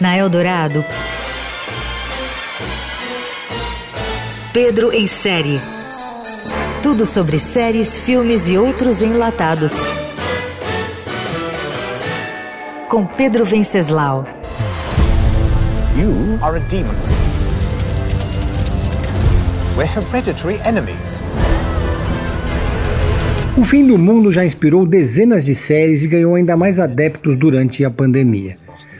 Na Eldorado, Pedro em série. Tudo sobre séries, filmes e outros enlatados. Com Pedro Venceslau. You are a demon. We're hereditary enemies. O fim do mundo já inspirou dezenas de séries e ganhou ainda mais adeptos durante a pandemia.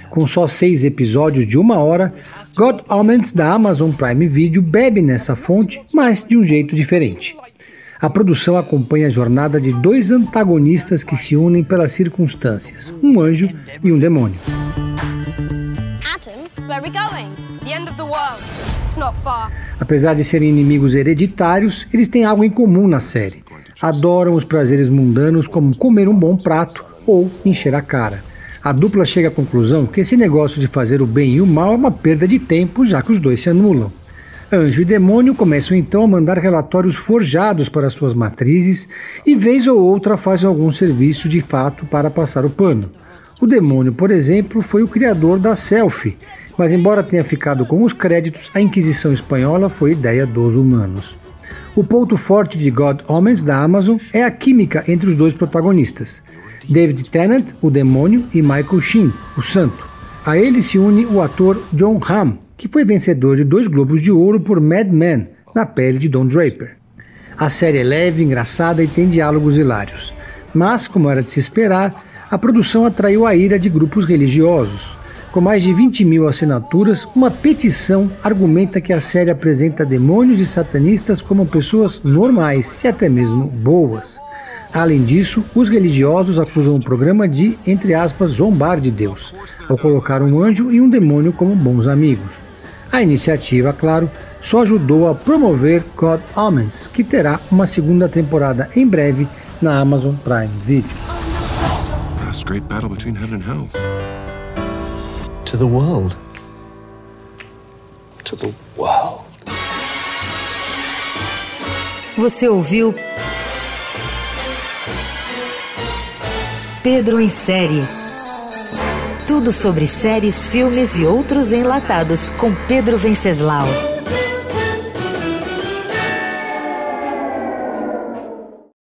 Com só seis episódios de uma hora, God Omens da Amazon Prime Video bebe nessa fonte, mas de um jeito diferente. A produção acompanha a jornada de dois antagonistas que se unem pelas circunstâncias, um anjo e um demônio. Apesar de serem inimigos hereditários, eles têm algo em comum na série. Adoram os prazeres mundanos como comer um bom prato ou encher a cara. A dupla chega à conclusão que esse negócio de fazer o bem e o mal é uma perda de tempo, já que os dois se anulam. Anjo e demônio começam então a mandar relatórios forjados para suas matrizes e, vez ou outra, fazem algum serviço de fato para passar o pano. O demônio, por exemplo, foi o criador da selfie, mas, embora tenha ficado com os créditos, a Inquisição Espanhola foi ideia dos humanos. O ponto forte de God Omens da Amazon é a química entre os dois protagonistas. David Tennant, o demônio, e Michael Sheen, o santo. A ele se une o ator John Hamm, que foi vencedor de dois Globos de Ouro por Mad Men, na pele de Don Draper. A série é leve, engraçada e tem diálogos hilários. Mas, como era de se esperar, a produção atraiu a ira de grupos religiosos. Com mais de 20 mil assinaturas, uma petição argumenta que a série apresenta demônios e satanistas como pessoas normais e até mesmo boas. Além disso, os religiosos acusam o programa de, entre aspas, zombar de Deus, ao colocar um anjo e um demônio como bons amigos. A iniciativa, claro, só ajudou a promover God Omens, que terá uma segunda temporada em breve na Amazon Prime Video. Last great battle between heaven and hell. To the world. To the world. Você ouviu Pedro em Série. Tudo sobre séries, filmes e outros enlatados com Pedro Venceslau.